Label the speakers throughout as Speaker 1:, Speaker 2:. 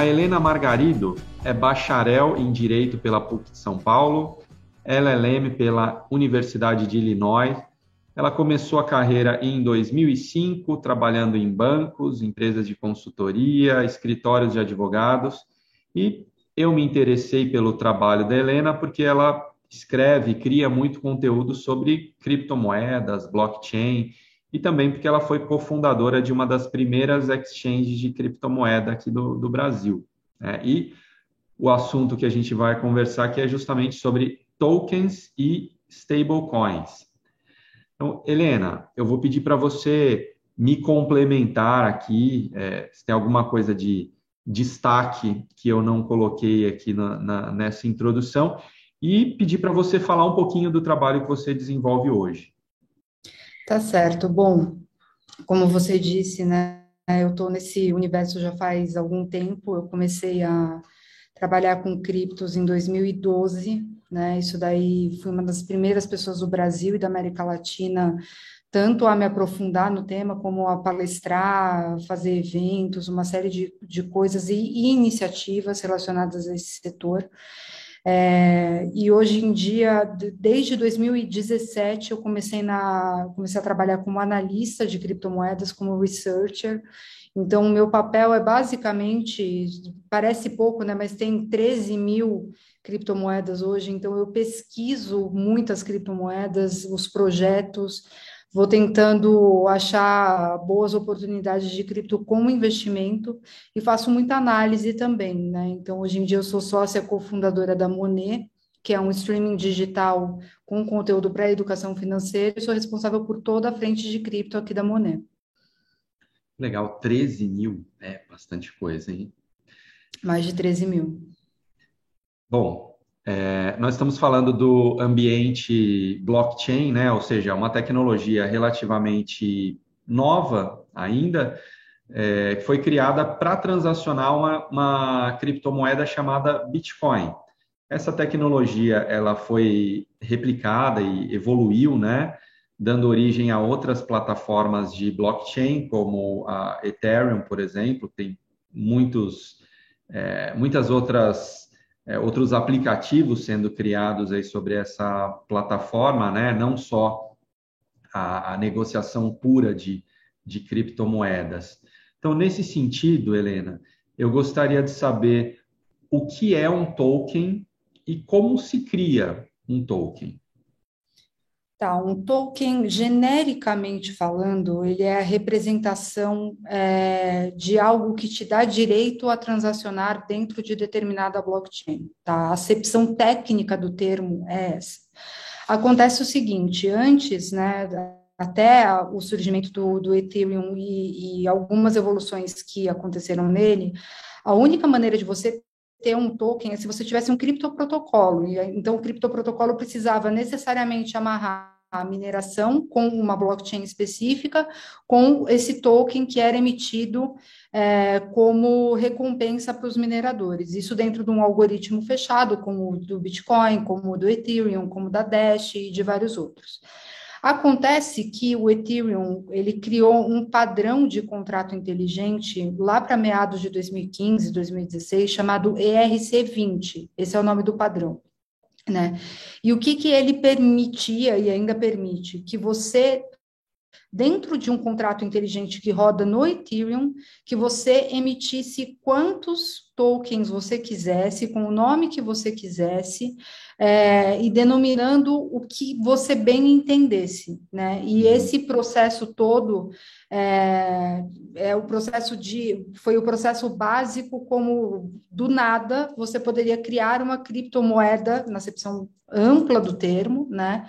Speaker 1: A Helena Margarido é bacharel em Direito pela PUC de São Paulo, LLM pela Universidade de Illinois. Ela começou a carreira em 2005, trabalhando em bancos, empresas de consultoria, escritórios de advogados, e eu me interessei pelo trabalho da Helena porque ela escreve, cria muito conteúdo sobre criptomoedas, blockchain, e também porque ela foi cofundadora de uma das primeiras exchanges de criptomoeda aqui do, do Brasil. Né? E o assunto que a gente vai conversar aqui é justamente sobre tokens e stablecoins. Então, Helena, eu vou pedir para você me complementar aqui, é, se tem alguma coisa de destaque que eu não coloquei aqui na, na, nessa introdução, e pedir para você falar um pouquinho do trabalho que você desenvolve hoje.
Speaker 2: Tá certo. Bom, como você disse, né, eu estou nesse universo já faz algum tempo. Eu comecei a trabalhar com criptos em 2012, né? Isso daí fui uma das primeiras pessoas do Brasil e da América Latina tanto a me aprofundar no tema, como a palestrar, fazer eventos, uma série de, de coisas e, e iniciativas relacionadas a esse setor. É, e hoje em dia, desde 2017, eu comecei, na, comecei a trabalhar como analista de criptomoedas, como researcher. Então, o meu papel é basicamente, parece pouco, né, mas tem 13 mil criptomoedas hoje, então eu pesquiso muitas criptomoedas, os projetos, vou tentando achar boas oportunidades de cripto como investimento e faço muita análise também, né? Então, hoje em dia eu sou sócia cofundadora da Monet, que é um streaming digital com conteúdo para educação financeira, e sou responsável por toda a frente de cripto aqui da Monet.
Speaker 1: Legal, 13 mil, é bastante coisa, hein?
Speaker 2: Mais de 13 mil.
Speaker 1: Bom, é, nós estamos falando do ambiente blockchain, né? ou seja, uma tecnologia relativamente nova ainda, é, foi criada para transacionar uma, uma criptomoeda chamada Bitcoin. Essa tecnologia ela foi replicada e evoluiu, né? dando origem a outras plataformas de blockchain, como a Ethereum, por exemplo, tem muitos, é, muitas outras é, outros aplicativos sendo criados aí sobre essa plataforma, né? não só a, a negociação pura de, de criptomoedas. Então, nesse sentido, Helena, eu gostaria de saber o que é um token e como se cria um token.
Speaker 2: Tá, um token, genericamente falando, ele é a representação é, de algo que te dá direito a transacionar dentro de determinada blockchain. Tá? A acepção técnica do termo é essa. Acontece o seguinte, antes, né, até o surgimento do, do Ethereum e, e algumas evoluções que aconteceram nele, a única maneira de você ter um token é se você tivesse um criptoprotocolo. Então, o criptoprotocolo precisava necessariamente amarrar a mineração com uma blockchain específica, com esse token que era emitido é, como recompensa para os mineradores. Isso dentro de um algoritmo fechado, como o do Bitcoin, como o do Ethereum, como o da Dash e de vários outros. Acontece que o Ethereum ele criou um padrão de contrato inteligente lá para meados de 2015, 2016, chamado ERC20. Esse é o nome do padrão. Né? E o que, que ele permitia e ainda permite? Que você, dentro de um contrato inteligente que roda no Ethereum, que você emitisse quantos tokens você quisesse, com o nome que você quisesse, é, e denominando o que você bem entendesse, né? E uhum. esse processo todo é, é, o processo de foi o processo básico como do nada você poderia criar uma criptomoeda na acepção ampla do termo, né?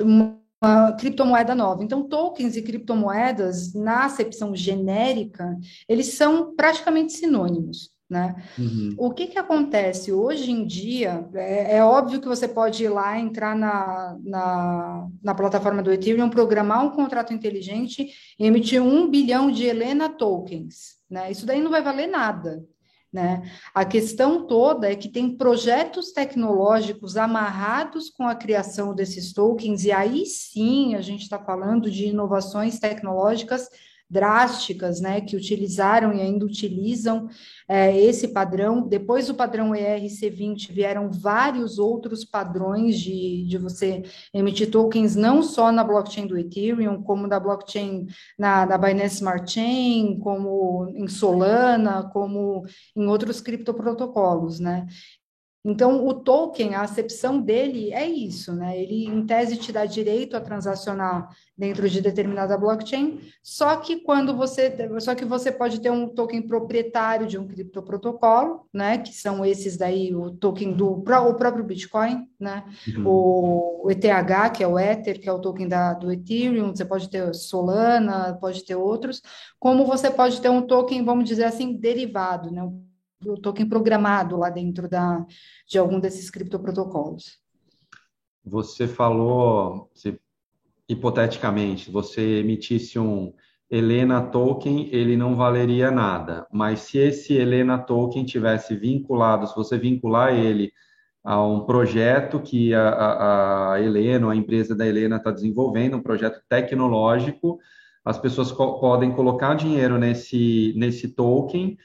Speaker 2: Uma, uma criptomoeda nova. Então, tokens e criptomoedas, na acepção genérica, eles são praticamente sinônimos. Né? Uhum. O que, que acontece hoje em dia? É, é, óbvio que você pode ir lá, entrar na, na, na, plataforma do Ethereum, programar um contrato inteligente e emitir um bilhão de Helena tokens. Né? Isso daí não vai valer nada. Né? A questão toda é que tem projetos tecnológicos amarrados com a criação desses tokens, e aí sim a gente está falando de inovações tecnológicas drásticas, né, que utilizaram e ainda utilizam é, esse padrão. Depois do padrão ERC20 vieram vários outros padrões de, de você emitir tokens, não só na blockchain do Ethereum, como na blockchain na, na Binance Smart Chain, como em Solana, como em outros criptoprotocolos, né? Então, o token, a acepção dele é isso, né? Ele, em tese, te dá direito a transacionar dentro de determinada blockchain, só que quando você, só que você pode ter um token proprietário de um criptoprotocolo, né? Que são esses daí, o token do o próprio Bitcoin, né? Uhum. O, o, ETH, que é o Ether, que é o token da, do Ethereum, você pode ter Solana, pode ter outros, como você pode ter um token, vamos dizer assim, derivado, né? Do token programado lá dentro da, de algum desses criptoprotocolos.
Speaker 1: Você falou, se, hipoteticamente, você emitisse um Helena token, ele não valeria nada. Mas se esse Helena token tivesse vinculado, se você vincular ele a um projeto que a, a, Helena, a empresa da Helena está desenvolvendo, um projeto tecnológico, as pessoas podem colocar dinheiro nesse, nesse token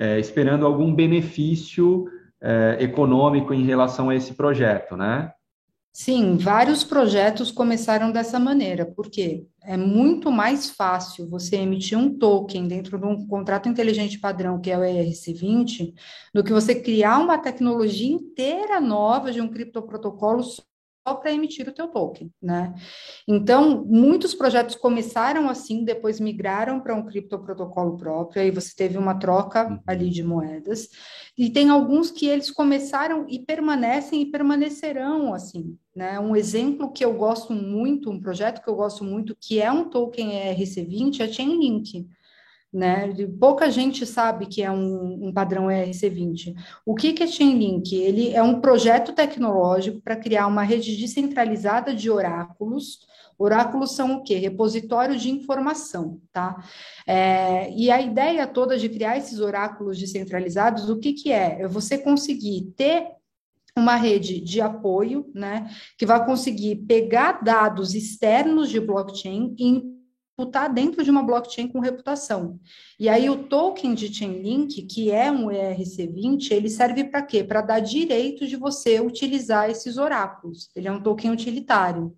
Speaker 1: é, esperando algum benefício é, econômico em relação a esse projeto, né?
Speaker 2: Sim, vários projetos começaram dessa maneira, porque é muito mais fácil você emitir um token dentro de um contrato inteligente padrão, que é o ERC20, do que você criar uma tecnologia inteira nova de um criptoprotocolo para emitir o teu token, né? Então, muitos projetos começaram assim, depois migraram para um criptoprotocolo próprio, aí você teve uma troca uhum. ali de moedas, e tem alguns que eles começaram e permanecem e permanecerão assim, né? Um exemplo que eu gosto muito, um projeto que eu gosto muito, que é um token ERC20, é Chainlink né? Pouca gente sabe que é um, um padrão ERC20. O que, que é Chainlink? Ele é um projeto tecnológico para criar uma rede descentralizada de oráculos. Oráculos são o quê? Repositório de informação, tá? É, e a ideia toda de criar esses oráculos descentralizados, o que, que é? É você conseguir ter uma rede de apoio, né, que vai conseguir pegar dados externos de blockchain e está dentro de uma blockchain com reputação. E aí o token de Chainlink, que é um ERC20, ele serve para quê? Para dar direito de você utilizar esses oráculos. Ele é um token utilitário,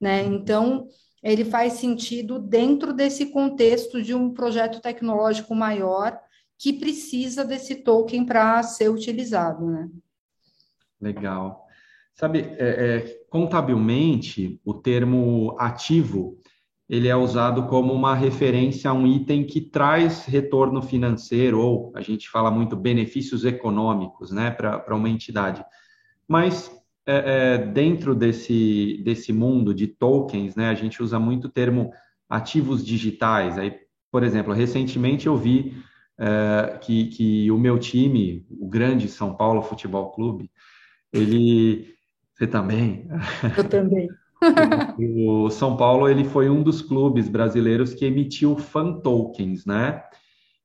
Speaker 2: né? Então, ele faz sentido dentro desse contexto de um projeto tecnológico maior que precisa desse token para ser utilizado, né?
Speaker 1: Legal. Sabe, é, é, contabilmente, o termo ativo ele é usado como uma referência a um item que traz retorno financeiro, ou a gente fala muito benefícios econômicos, né, para uma entidade. Mas é, é, dentro desse, desse mundo de tokens, né, a gente usa muito o termo ativos digitais. Aí, por exemplo, recentemente eu vi é, que, que o meu time, o grande São Paulo Futebol Clube, ele. Você também?
Speaker 2: Eu também
Speaker 1: o São Paulo ele foi um dos clubes brasileiros que emitiu fan tokens, né?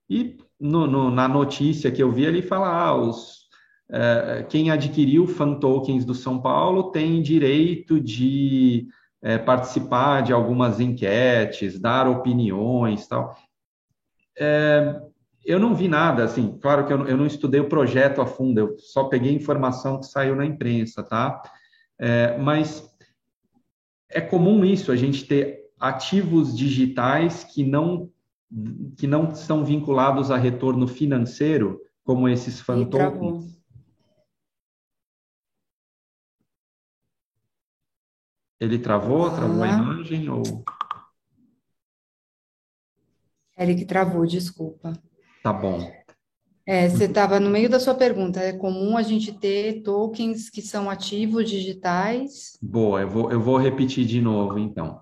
Speaker 1: E no, no, na notícia que eu vi ele fala, ah, os, é, quem adquiriu fan tokens do São Paulo tem direito de é, participar de algumas enquetes, dar opiniões, tal. É, eu não vi nada, assim, claro que eu, eu, não estudei o projeto a fundo, eu só peguei informação que saiu na imprensa, tá? É, mas é comum isso, a gente ter ativos digitais que não que não são vinculados a retorno financeiro, como esses fan tokens. Ele travou? Ah. Travou a imagem? Ou...
Speaker 2: Ele que travou, desculpa.
Speaker 1: Tá bom.
Speaker 2: É, você estava no meio da sua pergunta. É comum a gente ter tokens que são ativos digitais?
Speaker 1: Boa, eu vou, eu vou repetir de novo, então.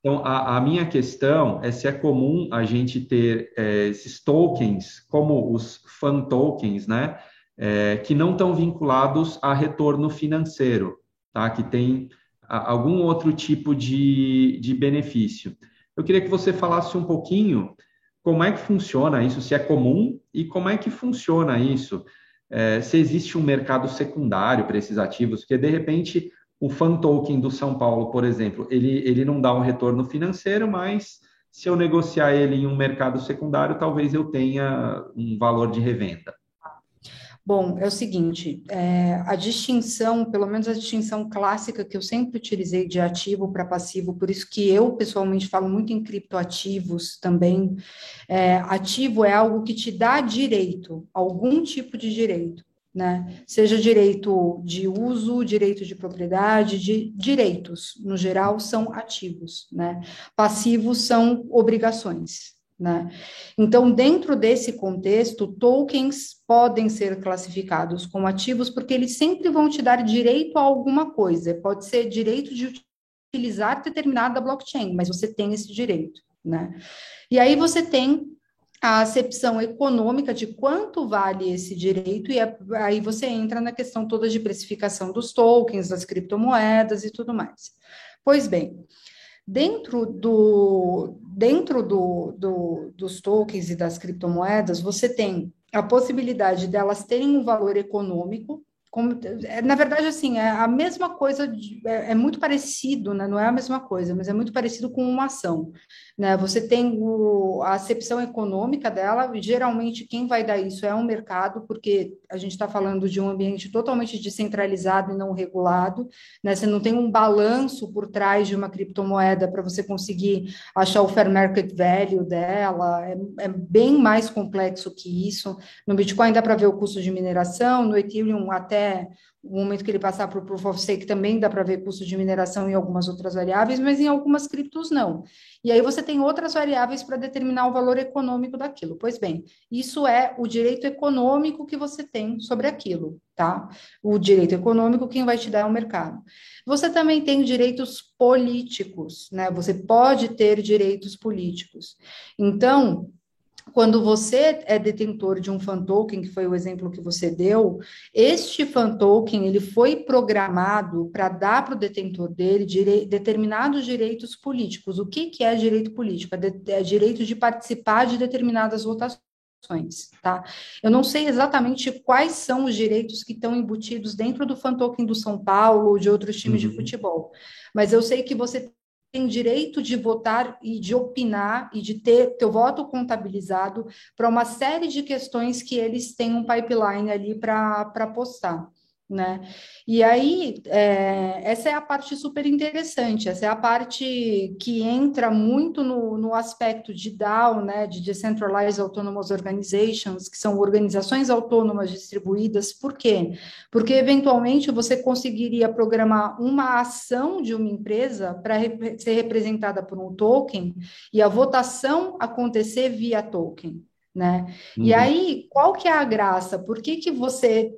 Speaker 1: Então, a, a minha questão é se é comum a gente ter é, esses tokens, como os fan tokens, né? É, que não estão vinculados a retorno financeiro, tá? Que tem a, algum outro tipo de, de benefício. Eu queria que você falasse um pouquinho como é que funciona isso, se é comum? E como é que funciona isso, é, se existe um mercado secundário para esses ativos, porque de repente o fan token do São Paulo, por exemplo, ele, ele não dá um retorno financeiro, mas se eu negociar ele em um mercado secundário, talvez eu tenha um valor de revenda.
Speaker 2: Bom, é o seguinte, é, a distinção, pelo menos a distinção clássica que eu sempre utilizei de ativo para passivo, por isso que eu pessoalmente falo muito em criptoativos também. É, ativo é algo que te dá direito, algum tipo de direito, né? Seja direito de uso, direito de propriedade, de direitos, no geral, são ativos, né? Passivos são obrigações. Né? Então, dentro desse contexto, tokens podem ser classificados como ativos porque eles sempre vão te dar direito a alguma coisa. Pode ser direito de utilizar determinada blockchain, mas você tem esse direito. Né? E aí você tem a acepção econômica de quanto vale esse direito, e é, aí você entra na questão toda de precificação dos tokens, das criptomoedas e tudo mais. Pois bem, Dentro, do, dentro do, do, dos tokens e das criptomoedas, você tem a possibilidade delas terem um valor econômico, como, é, na verdade, assim, é a mesma coisa, de, é, é, muito parecido, né? não é a mesma coisa, mas é muito parecido com uma ação. Né? Você tem o, a acepção econômica dela, geralmente quem vai dar isso é um mercado, porque a gente está falando de um ambiente totalmente descentralizado e não regulado, né? você não tem um balanço por trás de uma criptomoeda para você conseguir achar o fair market value dela, é, é bem mais complexo que isso. No Bitcoin dá para ver o custo de mineração, no Ethereum até o momento que ele passar para o Proof of Stake também dá para ver custo de mineração e algumas outras variáveis, mas em algumas criptos não. E aí você tem outras variáveis para determinar o valor econômico daquilo. Pois bem, isso é o direito econômico que você tem sobre aquilo, tá? O direito econômico quem vai te dar é o mercado. Você também tem direitos políticos, né? Você pode ter direitos políticos. Então, quando você é detentor de um fan token, que foi o exemplo que você deu, este fan token ele foi programado para dar para o detentor dele determinados direitos políticos. O que, que é direito político? É, de... é direito de participar de determinadas votações. Tá? Eu não sei exatamente quais são os direitos que estão embutidos dentro do fan token do São Paulo ou de outros times uhum. de futebol, mas eu sei que você tem direito de votar e de opinar e de ter teu voto contabilizado para uma série de questões que eles têm um pipeline ali para postar né? E aí, é, essa é a parte super interessante, essa é a parte que entra muito no, no aspecto de DAO, né, de Decentralized Autonomous Organizations, que são organizações autônomas distribuídas, por quê? Porque, eventualmente, você conseguiria programar uma ação de uma empresa para re ser representada por um token e a votação acontecer via token, né? Uhum. E aí, qual que é a graça? Por que, que você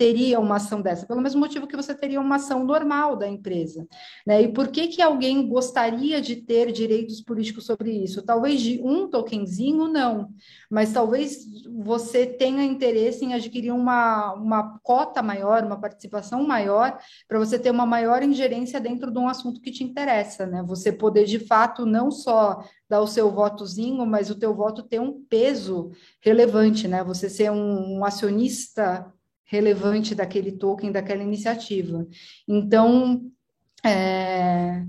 Speaker 2: teria uma ação dessa? Pelo mesmo motivo que você teria uma ação normal da empresa. Né? E por que, que alguém gostaria de ter direitos políticos sobre isso? Talvez de um tokenzinho, não. Mas talvez você tenha interesse em adquirir uma, uma cota maior, uma participação maior, para você ter uma maior ingerência dentro de um assunto que te interessa. Né? Você poder, de fato, não só dar o seu votozinho, mas o teu voto ter um peso relevante, né? Você ser um, um acionista relevante daquele token, daquela iniciativa. Então, é,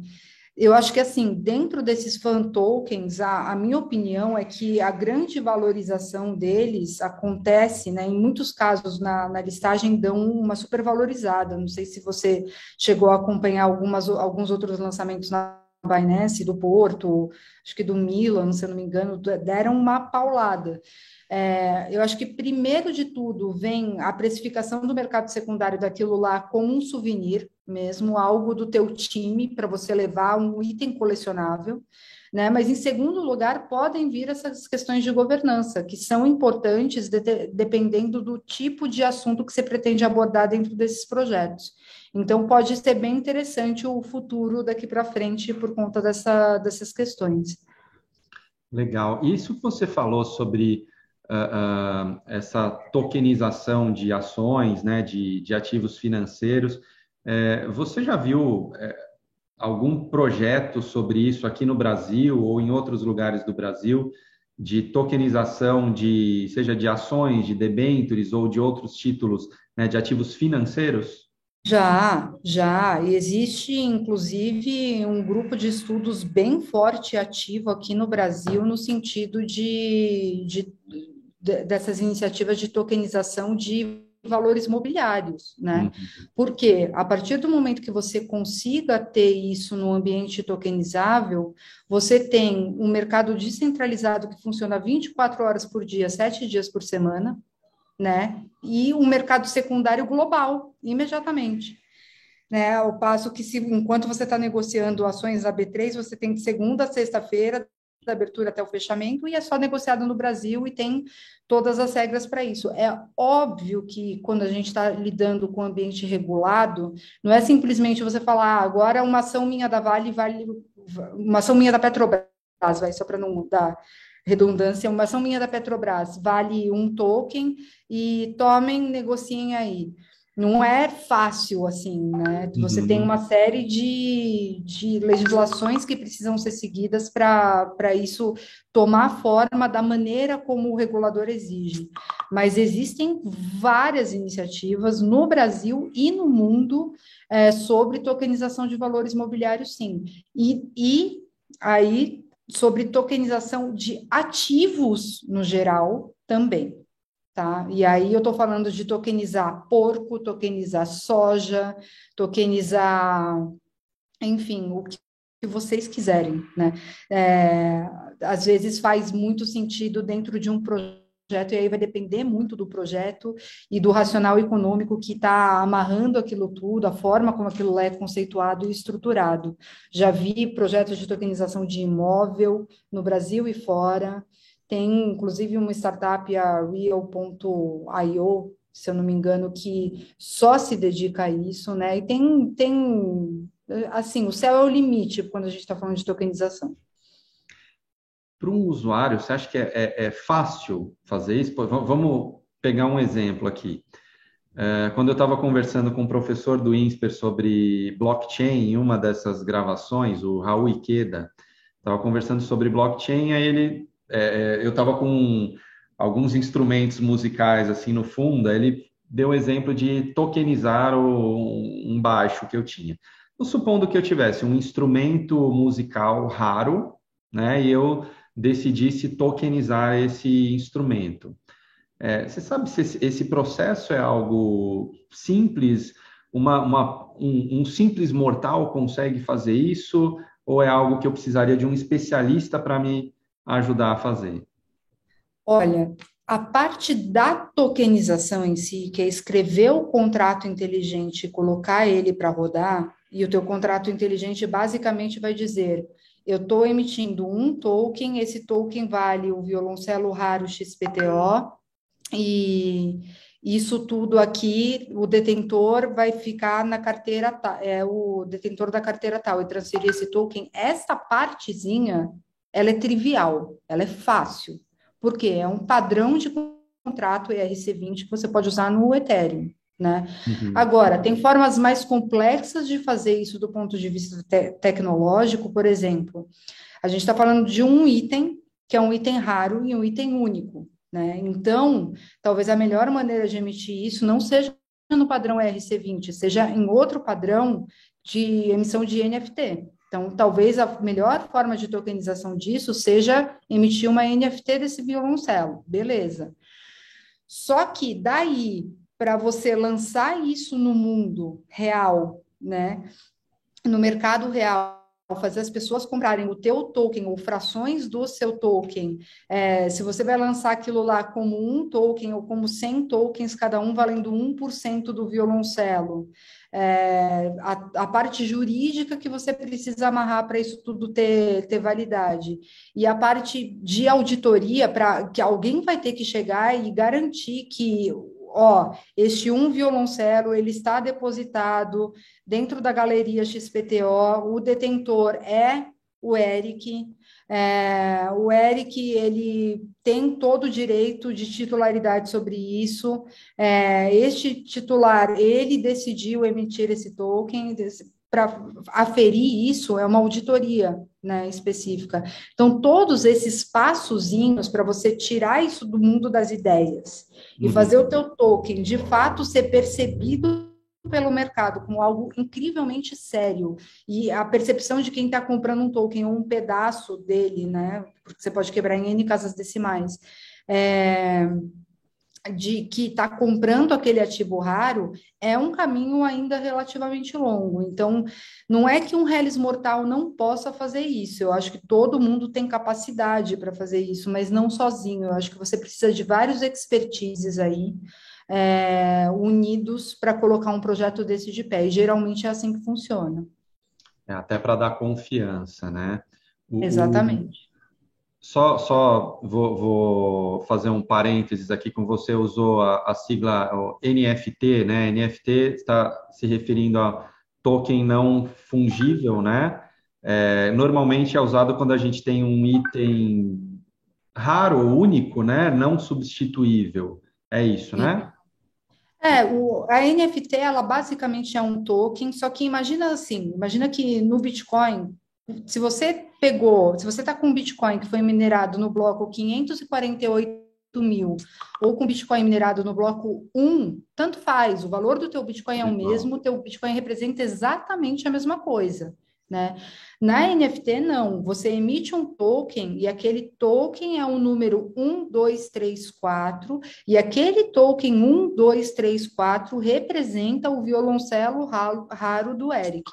Speaker 2: eu acho que, assim, dentro desses fan tokens, a, a, minha opinião é que a grande valorização deles acontece, né, em muitos casos na, na listagem dão uma supervalorizada. Não sei se você chegou a acompanhar algumas, alguns outros lançamentos na Binance, do Porto, acho que do Milan, se eu não me engano, deram uma paulada. É, eu acho que, primeiro de tudo, vem a precificação do mercado secundário daquilo lá como um souvenir mesmo, algo do teu time para você levar um item colecionável. Né? Mas, em segundo lugar, podem vir essas questões de governança, que são importantes de, dependendo do tipo de assunto que você pretende abordar dentro desses projetos. Então, pode ser bem interessante o futuro daqui para frente por conta dessa, dessas questões.
Speaker 1: Legal. Isso que você falou sobre uh, uh, essa tokenização de ações, né, de, de ativos financeiros. É, você já viu é, algum projeto sobre isso aqui no Brasil ou em outros lugares do Brasil, de tokenização de, seja de ações, de debêntures ou de outros títulos né, de ativos financeiros?
Speaker 2: Já, já. Existe, inclusive, um grupo de estudos bem forte e ativo aqui no Brasil, no sentido de, de, de dessas iniciativas de tokenização de valores mobiliários, né? Uhum. Porque a partir do momento que você consiga ter isso no ambiente tokenizável, você tem um mercado descentralizado que funciona 24 horas por dia, 7 dias por semana, né? E um mercado secundário global, imediatamente. Né, ao passo que, se, enquanto você está negociando ações da B3, você tem de segunda a sexta-feira, da abertura até o fechamento, e é só negociado no Brasil e tem todas as regras para isso. É óbvio que quando a gente está lidando com ambiente regulado, não é simplesmente você falar, ah, agora uma ação minha da Vale vale, uma ação minha da Petrobras, vai, só para não dar redundância, uma ação minha da Petrobras vale um token e tomem, negociem aí. Não é fácil assim, né? Você uhum. tem uma série de, de legislações que precisam ser seguidas para isso tomar forma da maneira como o regulador exige. Mas existem várias iniciativas no Brasil e no mundo é, sobre tokenização de valores mobiliários, sim. E, e aí sobre tokenização de ativos no geral também. Tá? E aí eu estou falando de tokenizar porco, tokenizar soja, tokenizar, enfim, o que vocês quiserem, né? É, às vezes faz muito sentido dentro de um projeto projeto, e aí vai depender muito do projeto e do racional econômico que está amarrando aquilo tudo, a forma como aquilo é conceituado e estruturado. Já vi projetos de tokenização de imóvel no Brasil e fora, tem inclusive uma startup, a Real.io, se eu não me engano, que só se dedica a isso, né? E tem, tem assim, o céu é o limite quando a gente está falando de tokenização
Speaker 1: para um usuário, você acha que é, é, é fácil fazer isso? Vamos pegar um exemplo aqui. É, quando eu estava conversando com o um professor do INSPER sobre blockchain, em uma dessas gravações, o Raul Ikeda, estava conversando sobre blockchain, aí ele, é, é eu estava com alguns instrumentos musicais assim no fundo, aí ele deu o exemplo de tokenizar o, um baixo que eu tinha. Então, supondo que eu tivesse um instrumento musical raro, né, e eu decidisse tokenizar esse instrumento. É, você sabe se esse, processo é algo simples? Uma, uma, um, um simples mortal consegue fazer isso? Ou é algo que eu precisaria de um especialista para me ajudar a fazer?
Speaker 2: Olha, a parte da tokenização em si, que é escrever o contrato inteligente e colocar ele para rodar, e o teu contrato inteligente basicamente vai dizer eu estou emitindo um token, esse token vale o violoncelo raro XPTO, e isso tudo aqui, o detentor vai ficar na carteira, é o detentor da carteira tal, e transferir esse token. Essa partezinha, ela é trivial, ela é fácil, porque é um padrão de contrato ERC20 que você pode usar no Ethereum. Né? Uhum. Agora, tem formas mais complexas de fazer isso do ponto de vista te tecnológico, por exemplo, a gente está falando de um item que é um item raro e um item único, né? Então, talvez a melhor maneira de emitir isso não seja no padrão RC20, seja em outro padrão de emissão de NFT. Então, talvez a melhor forma de tokenização disso seja emitir uma NFT desse violoncelo, beleza. Só que daí para você lançar isso no mundo real, né? No mercado real, fazer as pessoas comprarem o teu token ou frações do seu token, é, se você vai lançar aquilo lá como um token ou como 100 tokens, cada um valendo 1% do violoncelo, é, a, a, parte jurídica que você precisa amarrar para isso tudo ter, ter validade, e a parte de auditoria, para que alguém vai ter que chegar e garantir que ó, este um violoncelo ele está depositado dentro da galeria XPTO, o detentor é o Eric, é, o Eric ele tem todo o direito de titularidade sobre isso. É, este titular ele decidiu emitir esse token para aferir isso é uma auditoria né, específica. Então todos esses passozinhos para você tirar isso do mundo das ideias e uhum. fazer o teu token de fato ser percebido pelo mercado como algo incrivelmente sério e a percepção de quem está comprando um token ou um pedaço dele, né? Porque você pode quebrar em N casas decimais. É, de que está comprando aquele ativo raro é um caminho ainda relativamente longo. Então, não é que um Hellis mortal não possa fazer isso. Eu acho que todo mundo tem capacidade para fazer isso, mas não sozinho. Eu acho que você precisa de vários expertises aí é, unidos para colocar um projeto desse de pé. E geralmente é assim que funciona.
Speaker 1: É até para dar confiança, né?
Speaker 2: O, Exatamente.
Speaker 1: Só, só vou, vou, fazer um parênteses aqui com você, usou a, a sigla NFT, né? NFT está se referindo a token não fungível, né? É, normalmente é usado quando a gente tem um item raro, único, né? Não substituível. É isso, né?
Speaker 2: É, o, a NFT, ela basicamente é um token, só que imagina assim, imagina que no Bitcoin se você pegou, se você está com um Bitcoin que foi minerado no bloco 548 mil, ou com Bitcoin minerado no bloco 1, tanto faz, o valor do teu Bitcoin é o mesmo, o teu Bitcoin representa exatamente a mesma coisa, né? Na NFT, não, você emite um token e aquele token é o número 1234 e aquele token 1234 representa o violoncelo raro do Eric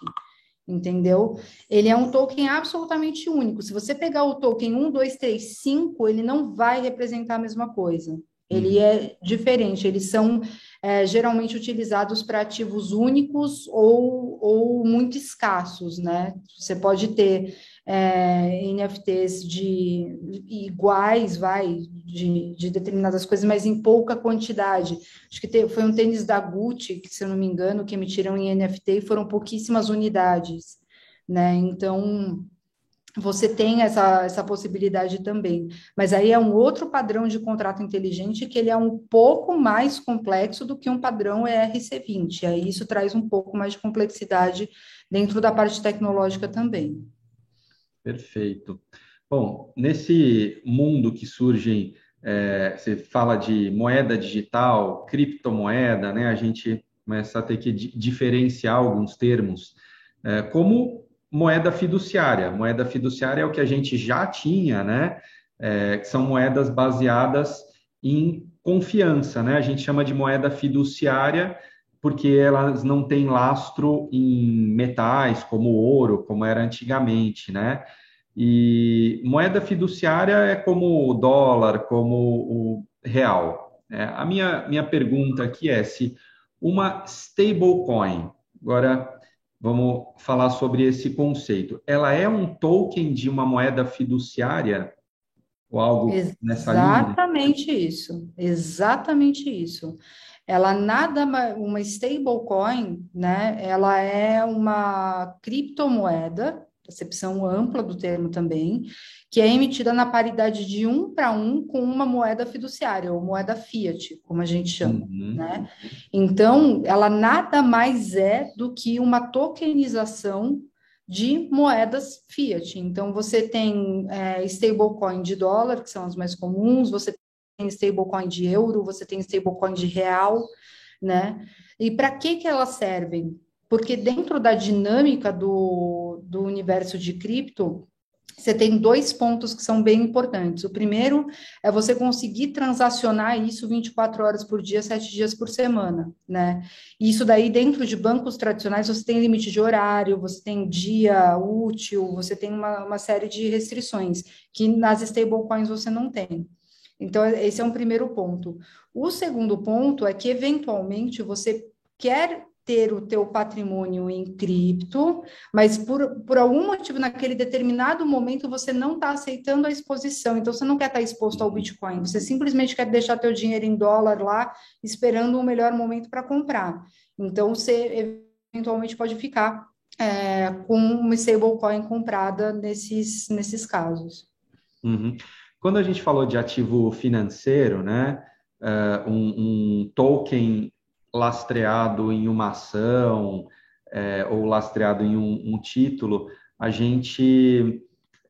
Speaker 2: entendeu? Ele é um token absolutamente único. Se você pegar o token 1, 2, 3, 5, ele não vai representar a mesma coisa. Ele uhum. é diferente, eles são é, geralmente utilizados para ativos únicos ou, ou muito escassos, né? Você pode ter é, NFTs de iguais, vai, de, de, determinadas coisas, mas em pouca quantidade. Acho que te, foi um tênis da Gucci, que, se eu não me engano, que emitiram em NFT e foram pouquíssimas unidades, né? Então, você tem essa, essa possibilidade também. Mas aí é um outro padrão de contrato inteligente que ele é um pouco mais complexo do que um padrão ERC20. Aí isso traz um pouco mais de complexidade dentro da parte tecnológica também.
Speaker 1: Perfeito. Bom, nesse mundo que surgem, é, você fala de moeda digital, criptomoeda, né? A gente começa a ter que diferenciar alguns termos, é, como moeda fiduciária. Moeda fiduciária é o que a gente já tinha, né? É, que são moedas baseadas em confiança, né? A gente chama de moeda fiduciária porque elas não têm lastro em metais como ouro, como era antigamente, né? E moeda fiduciária é como o dólar, como o real. Né? A minha, minha pergunta aqui é se uma stablecoin, agora vamos falar sobre esse conceito, ela é um token de uma moeda fiduciária? Ou algo
Speaker 2: exatamente
Speaker 1: nessa linha?
Speaker 2: Exatamente isso, exatamente isso ela nada uma stablecoin, né? Ela é uma criptomoeda, acepção ampla do termo também, que é emitida na paridade de um para um com uma moeda fiduciária ou moeda fiat, como a gente chama, uhum. né? Então, ela nada mais é do que uma tokenização de moedas fiat. Então, você tem é, stablecoin de dólar, que são as mais comuns, você tem stablecoin de euro, você tem stablecoin de real, né? E para que, que elas servem? Porque dentro da dinâmica do, do universo de cripto, você tem dois pontos que são bem importantes. O primeiro é você conseguir transacionar isso 24 horas por dia, 7 dias por semana, né? E isso daí, dentro de bancos tradicionais, você tem limite de horário, você tem dia útil, você tem uma, uma série de restrições que nas stablecoins você não tem. Então, esse é um primeiro ponto. O segundo ponto é que, eventualmente, você quer ter o teu patrimônio em cripto, mas por, por algum motivo, naquele determinado momento, você não está aceitando a exposição. Então, você não quer estar tá exposto ao Bitcoin. Você simplesmente quer deixar teu dinheiro em dólar lá, esperando um melhor momento para comprar. Então, você eventualmente pode ficar é, com uma stablecoin comprada nesses, nesses casos.
Speaker 1: Uhum. Quando a gente falou de ativo financeiro, né, uh, um, um, token lastreado em uma ação é, ou lastreado em um, um, título, a gente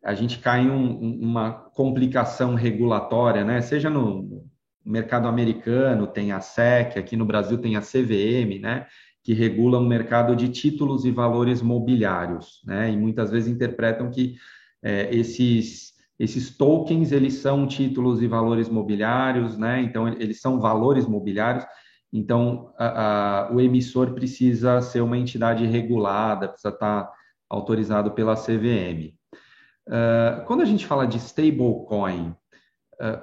Speaker 1: a gente cai em um, uma complicação regulatória, né? Seja no mercado americano tem a SEC, aqui no Brasil tem a CVM, né? que regulam o mercado de títulos e valores mobiliários, né? E muitas vezes interpretam que é, esses esses tokens eles são títulos e valores mobiliários, né? Então eles são valores mobiliários. Então a, a, o emissor precisa ser uma entidade regulada, precisa estar autorizado pela CVM. Uh, ah, quando a gente fala de stablecoin, uh,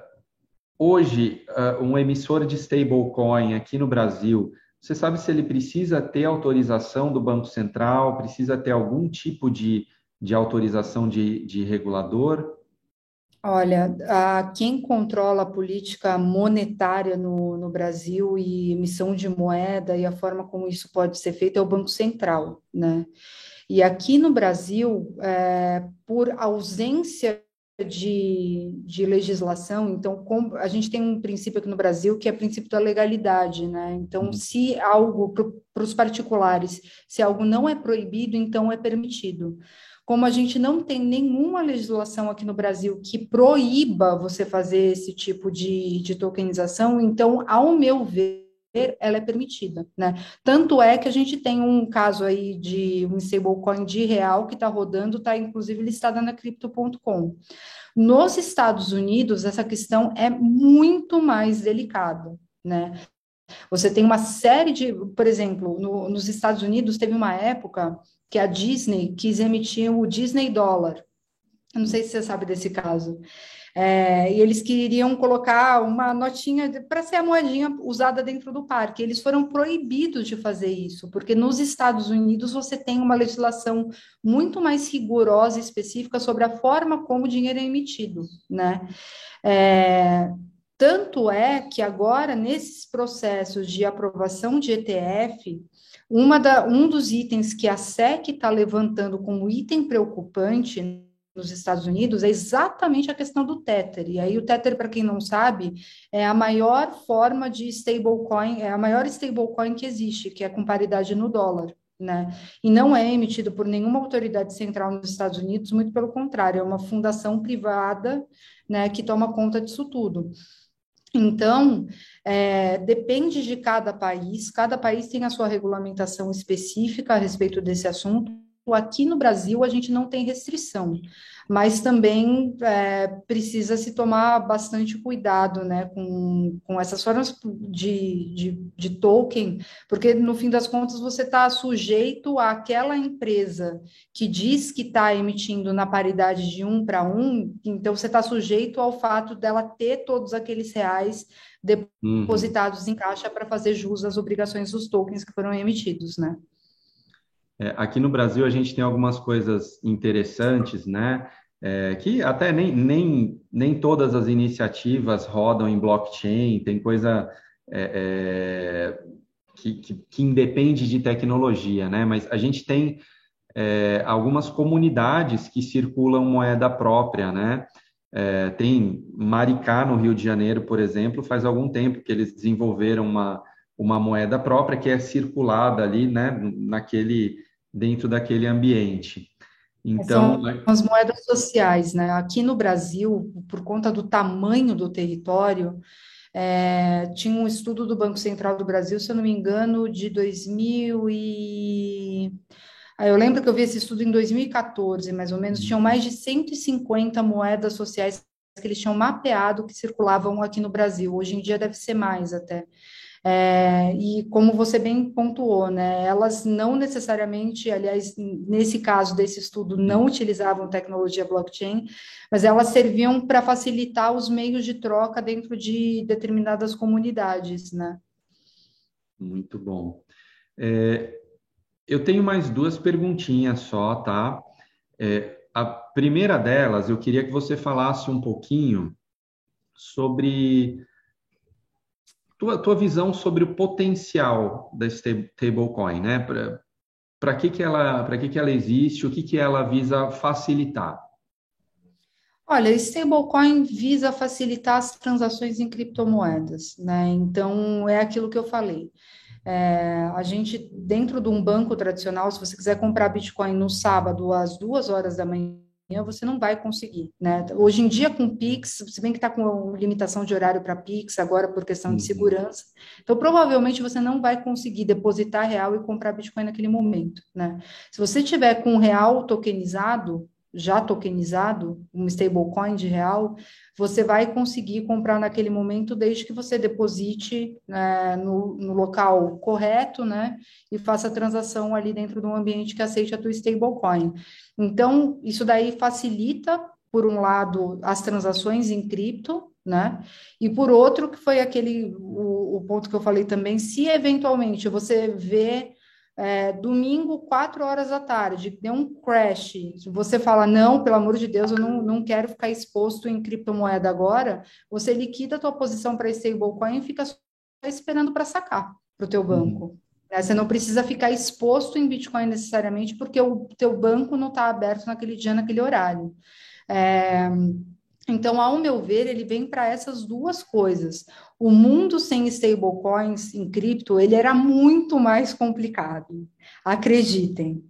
Speaker 1: hoje uh, um emissor de stablecoin aqui no Brasil, você sabe se ele precisa ter autorização do Banco Central, precisa ter algum tipo de, de autorização de, de regulador?
Speaker 2: Olha, a, quem controla a política monetária no, no Brasil e emissão de moeda e a forma como isso pode ser feito é o Banco Central, né? E aqui no Brasil, é, por ausência de, de legislação, então com, a gente tem um princípio aqui no Brasil que é o princípio da legalidade, né? Então, uhum. se algo para os particulares, se algo não é proibido, então é permitido. Como a gente não tem nenhuma legislação aqui no Brasil que proíba você fazer esse tipo de, de tokenização, então, ao meu ver, ela é permitida, né? Tanto é que a gente tem um caso aí de um stablecoin de real que está rodando, está inclusive listada na Crypto.com. Nos Estados Unidos, essa questão é muito mais delicada, né? Você tem uma série de, por exemplo, no, nos Estados Unidos teve uma época que a Disney quis emitir o Disney Dollar. Eu não sei se você sabe desse caso. É, e eles queriam colocar uma notinha para ser a moedinha usada dentro do parque. Eles foram proibidos de fazer isso, porque nos Estados Unidos você tem uma legislação muito mais rigorosa e específica sobre a forma como o dinheiro é emitido, né? É, tanto é que agora, nesses processos de aprovação de ETF, uma da, um dos itens que a SEC está levantando como item preocupante nos Estados Unidos é exatamente a questão do Tether. E aí o Tether, para quem não sabe, é a maior forma de stablecoin, é a maior stablecoin que existe, que é com paridade no dólar. Né? E não é emitido por nenhuma autoridade central nos Estados Unidos, muito pelo contrário, é uma fundação privada né, que toma conta disso tudo. Então, é, depende de cada país, cada país tem a sua regulamentação específica a respeito desse assunto. Aqui no Brasil, a gente não tem restrição mas também é, precisa se tomar bastante cuidado né, com, com essas formas de, de, de token, porque no fim das contas você está sujeito àquela empresa que diz que está emitindo na paridade de um para um, então você está sujeito ao fato dela ter todos aqueles reais depositados uhum. em caixa para fazer jus às obrigações dos tokens que foram emitidos, né?
Speaker 1: É, aqui no Brasil a gente tem algumas coisas interessantes, né? É, que até nem, nem, nem todas as iniciativas rodam em blockchain, tem coisa é, é que, que, que, independe de tecnologia, né? Mas a gente tem é, algumas comunidades que circulam moeda própria, né? É, tem Maricá, no Rio de Janeiro, por exemplo, faz algum tempo que eles desenvolveram uma, uma moeda própria que é circulada ali, né, naquele, dentro daquele ambiente.
Speaker 2: Então, São as moedas sociais, né? Aqui no Brasil, por conta do tamanho do território, é, tinha um estudo do Banco Central do Brasil, se eu não me engano, de 2000 e... Ah, eu lembro que eu vi esse estudo em 2014, mais ou menos, tinham mais de 150 moedas sociais que eles tinham mapeado que circulavam aqui no Brasil. Hoje em dia deve ser mais até. É, e como você bem pontuou, né, elas não necessariamente, aliás, nesse caso desse estudo, não utilizavam tecnologia blockchain, mas elas serviam para facilitar os meios de troca dentro de determinadas comunidades, né?
Speaker 1: Muito bom. É, eu tenho mais duas perguntinhas só, tá? É, a primeira delas, eu queria que você falasse um pouquinho sobre tua, tua visão sobre o potencial da stablecoin, né? Para que, que, ela, que, que ela existe, o que, que ela visa facilitar?
Speaker 2: Olha, stablecoin visa facilitar as transações em criptomoedas, né? Então, é aquilo que eu falei. É, a gente, dentro de um banco tradicional, se você quiser comprar Bitcoin no sábado às duas horas da manhã, você não vai conseguir, né? Hoje em dia, com Pix, se bem que está com limitação de horário para Pix, agora por questão uhum. de segurança, então provavelmente você não vai conseguir depositar real e comprar Bitcoin naquele momento, né? Se você tiver com real tokenizado, já tokenizado, um stablecoin de real, você vai conseguir comprar naquele momento desde que você deposite né, no, no, local correto, né, e faça a transação ali dentro de um ambiente que aceite a tua stablecoin. Então, isso daí facilita, por um lado, as transações em cripto, né, e por outro, que foi aquele, o, o ponto que eu falei também, se eventualmente você vê é, domingo, quatro horas da tarde, deu um crash, você fala, não, pelo amor de Deus, eu não, não quero ficar exposto em criptomoeda agora, você liquida a tua posição para stablecoin e fica esperando para sacar para o teu uhum. banco. Uhum. Você não precisa ficar exposto em Bitcoin necessariamente, porque o teu banco não está aberto naquele dia, naquele horário. É, então, ao meu ver, ele vem para essas duas coisas. O mundo sem stablecoins em cripto, ele era muito mais complicado. Acreditem.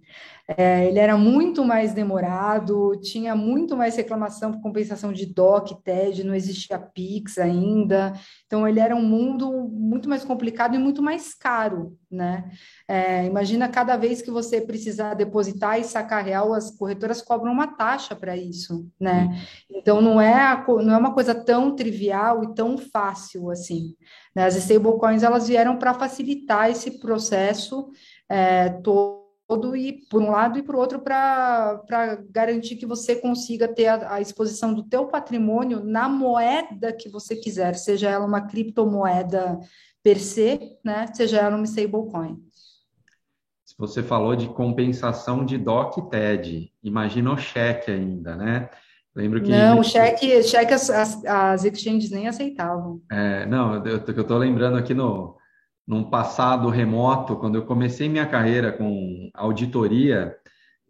Speaker 2: É, ele era muito mais demorado, tinha muito mais reclamação por compensação de DOC, TED, não existia Pix ainda. Então, ele era um mundo muito mais complicado e muito mais caro, né? É, imagina cada vez que você precisar depositar e sacar real, as corretoras cobram uma taxa para isso, né? Então, não é, a, não é uma coisa tão trivial e tão fácil assim. Né? As stablecoins, elas vieram para facilitar esse processo é, todo todo e por um lado e por outro para garantir que você consiga ter a, a, exposição do teu patrimônio na moeda que você quiser, seja ela uma criptomoeda per se, né, seja ela uma stablecoin.
Speaker 1: Você falou de compensação de DOC e TED, imagina o cheque ainda, né?
Speaker 2: Lembro que. Não, o cheque, cheque as, as, as exchanges nem aceitavam.
Speaker 1: É, não, eu, eu tô lembrando aqui no, num passado remoto, quando eu comecei minha carreira com auditoria,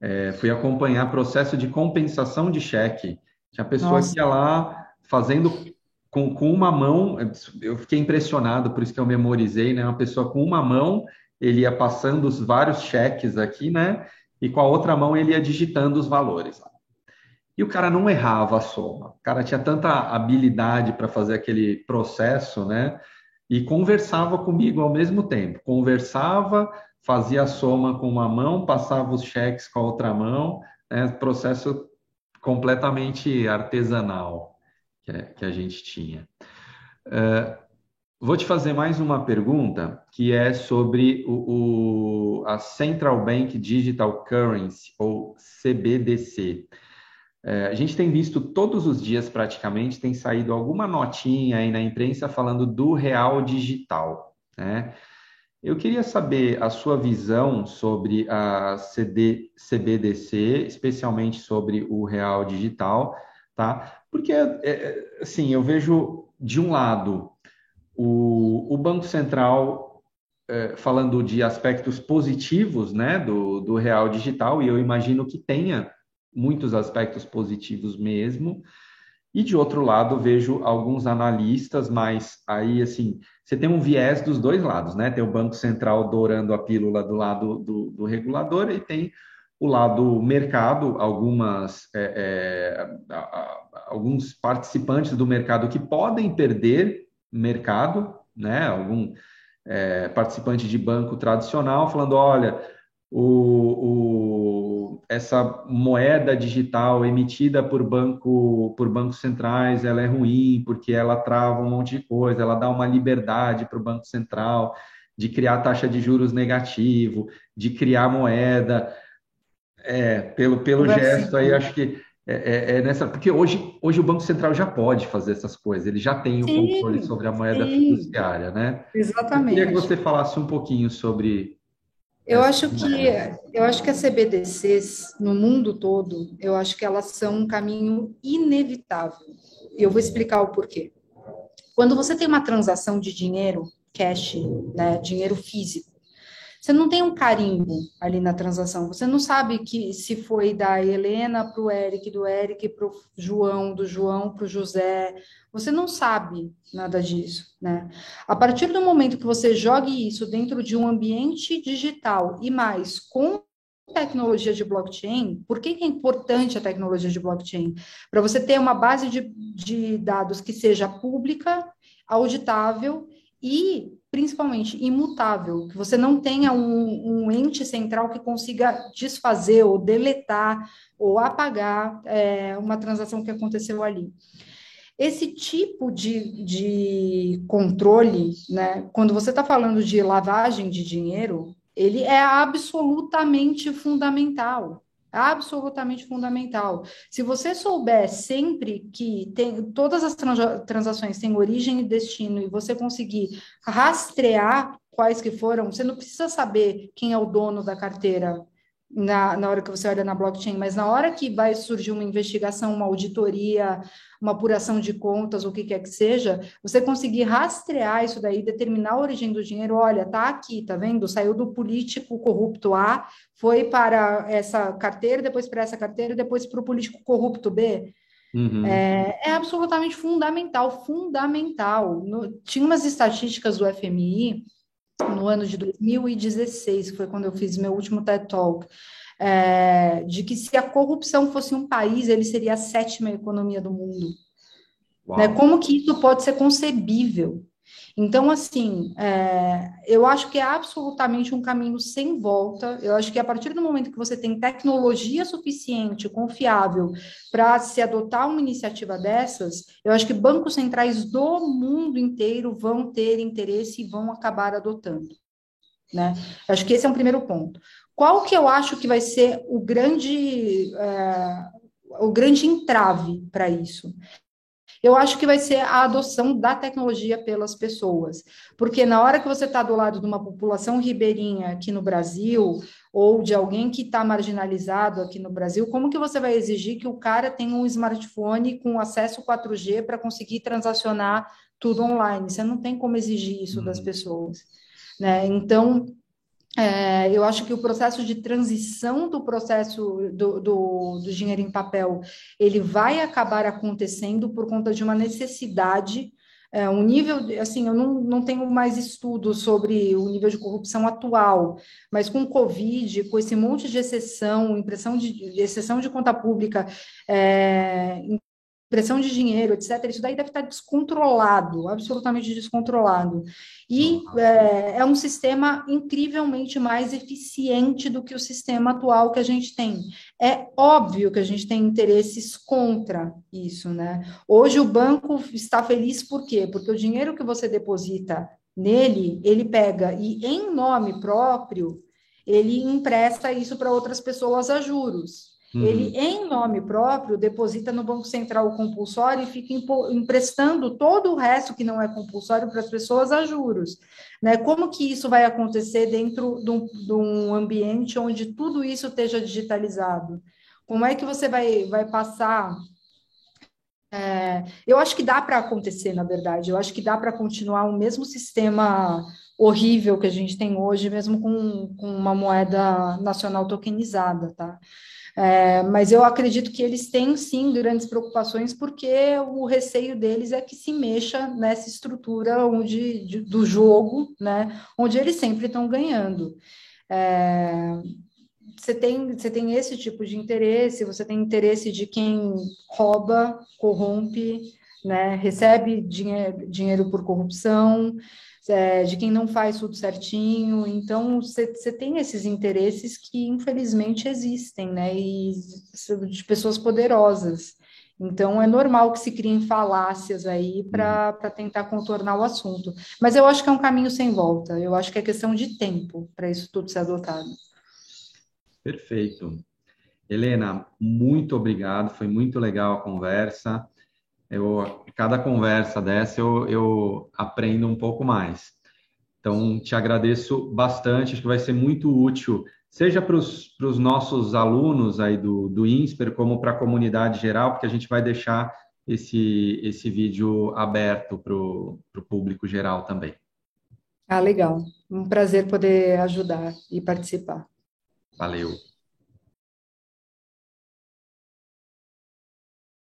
Speaker 1: é, fui acompanhar processo de compensação de cheque. Tinha pessoa Nossa. que ia lá fazendo com, com uma mão, eu fiquei impressionado, por isso que eu memorizei, né? Uma pessoa com uma mão, ele ia passando os vários cheques aqui, né? E com a outra mão ele ia digitando os valores. E o cara não errava a soma. O cara tinha tanta habilidade para fazer aquele processo, né? E conversava comigo ao mesmo tempo. Conversava, fazia a soma com uma mão, passava os cheques com a outra mão, né? processo completamente artesanal que, é, que a gente tinha. Uh, vou te fazer mais uma pergunta, que é sobre o, o, a Central Bank Digital Currency, ou CBDC. É, a gente tem visto todos os dias, praticamente, tem saído alguma notinha aí na imprensa falando do real digital. Né? Eu queria saber a sua visão sobre a CD, CBDC, especialmente sobre o real digital, tá? Porque, é, é, assim, eu vejo, de um lado, o, o Banco Central é, falando de aspectos positivos né, do, do real digital, e eu imagino que tenha muitos aspectos positivos mesmo. E de outro lado, vejo alguns analistas, mas aí, assim, você tem um viés dos dois lados, né? Tem o Banco Central dourando a pílula do lado do, do regulador e tem o lado mercado, algumas, é, é, a, a, alguns participantes do mercado que podem perder mercado, né? Algum é, participante de banco tradicional falando, olha, o, o, essa moeda digital emitida por banco por bancos centrais ela é ruim porque ela trava um monte de coisa, ela dá uma liberdade para o banco central de criar taxa de juros negativo, de criar moeda. É, pelo, pelo gesto aí, acho que é, é, é, nessa. Porque hoje, hoje o Banco Central já pode fazer essas coisas, ele já tem o sim, controle sobre a moeda sim. fiduciária, né?
Speaker 2: Exatamente.
Speaker 1: Eu queria que você falasse um pouquinho sobre
Speaker 2: eu acho que eu acho que as CBDCs no mundo todo, eu acho que elas são um caminho inevitável. E eu vou explicar o porquê. Quando você tem uma transação de dinheiro, cash, né, dinheiro físico, você não tem um carimbo ali na transação. Você não sabe que se foi da Helena para o Eric, do Eric para o João, do João para o José. Você não sabe nada disso, né? A partir do momento que você jogue isso dentro de um ambiente digital e mais com tecnologia de blockchain, por que, é importante a tecnologia de blockchain? Para você ter uma base de, de dados que seja pública, auditável e principalmente imutável, que você não tenha um, um, ente central que consiga desfazer ou deletar ou apagar é, uma transação que aconteceu ali. Esse tipo de, de controle, né, quando você está falando de lavagem de dinheiro, ele é absolutamente fundamental. Absolutamente fundamental. Se você souber sempre que tem, todas as transações têm origem e destino e você conseguir rastrear quais que foram, você não precisa saber quem é o dono da carteira na, na hora que você olha na blockchain, mas na hora que vai surgir uma investigação, uma auditoria, uma apuração de contas, o que quer que seja, você conseguir rastrear isso daí, determinar a origem do dinheiro, olha, tá aqui, tá vendo? Saiu do político corrupto A, foi para essa carteira, depois para essa carteira, depois para o político corrupto B. Uhum. É, é, absolutamente fundamental, fundamental. No, tinha umas estatísticas do FMI no ano de 2016, que foi quando eu fiz meu último TED Talk, é, de que se a corrupção fosse um país, ele seria a sétima economia do mundo. Né? Como que isso pode ser concebível? Então, assim, é, eu acho que é absolutamente um caminho sem volta. Eu acho que a partir do momento que você tem tecnologia suficiente, confiável, para se adotar uma iniciativa dessas, eu acho que bancos centrais do mundo inteiro vão ter interesse e vão acabar adotando. Né? Acho que esse é um primeiro ponto. Qual que eu acho que vai ser o grande, é, o grande entrave para isso? Eu acho que vai ser a adoção da tecnologia pelas pessoas, porque na hora que você está do lado de uma população ribeirinha aqui no Brasil, ou de alguém que está marginalizado aqui no Brasil, como que você vai exigir que o cara tenha um smartphone com acesso 4G para conseguir transacionar tudo online? Você não tem como exigir isso das uhum. pessoas. Né? Então, é, eu acho que o processo de transição do processo do, do, do, dinheiro em papel ele vai acabar acontecendo por conta de uma necessidade, é, um nível, assim, eu não, não tenho mais estudos sobre o nível de corrupção atual, mas com o Covid, com esse monte de exceção, impressão de, de exceção de conta pública, é, pressão de dinheiro, etc., isso daí deve estar descontrolado, absolutamente descontrolado. E é, é, um sistema incrivelmente mais eficiente do que o sistema atual que a gente tem. É óbvio que a gente tem interesses contra isso, né? Hoje o banco está feliz por quê? Porque o dinheiro que você deposita nele, ele pega e, em nome próprio, ele empresta isso para outras pessoas a juros. Uhum. Ele, em nome próprio, deposita no Banco Central compulsório e fica emprestando todo o resto que não é compulsório para as pessoas a juros. Né? Como que isso vai acontecer dentro de um, de um ambiente onde tudo isso esteja digitalizado? Como é que você vai, vai passar é, eu acho que dá para acontecer, na verdade. Eu acho que dá para continuar o mesmo sistema horrível que a gente tem hoje, mesmo com, com uma moeda nacional tokenizada, tá? É, mas eu acredito que eles têm sim grandes preocupações, porque o receio deles é que se mexa nessa estrutura onde, de, do jogo, né, onde eles sempre estão ganhando. É, você tem, você tem esse tipo de interesse, você tem interesse de quem rouba, corrompe, né, recebe dinheiro, dinheiro por corrupção, é, de quem não faz tudo certinho. Então, você tem esses interesses que, infelizmente, existem, né? E de pessoas poderosas. Então, é normal que se criem falácias aí para uhum. tentar contornar o assunto. Mas eu acho que é um caminho sem volta. Eu acho que é questão de tempo para isso tudo ser adotado.
Speaker 1: Perfeito. Helena, muito obrigado. Foi muito legal a conversa eu, cada conversa dessa eu, eu aprendo um pouco mais. Então, te agradeço bastante, acho que vai ser muito útil, seja para os nossos alunos aí do, do INSPER, como para a comunidade geral, porque a gente vai deixar esse, esse vídeo aberto para o público geral também.
Speaker 2: Ah, legal. Um prazer poder ajudar e participar.
Speaker 1: Valeu.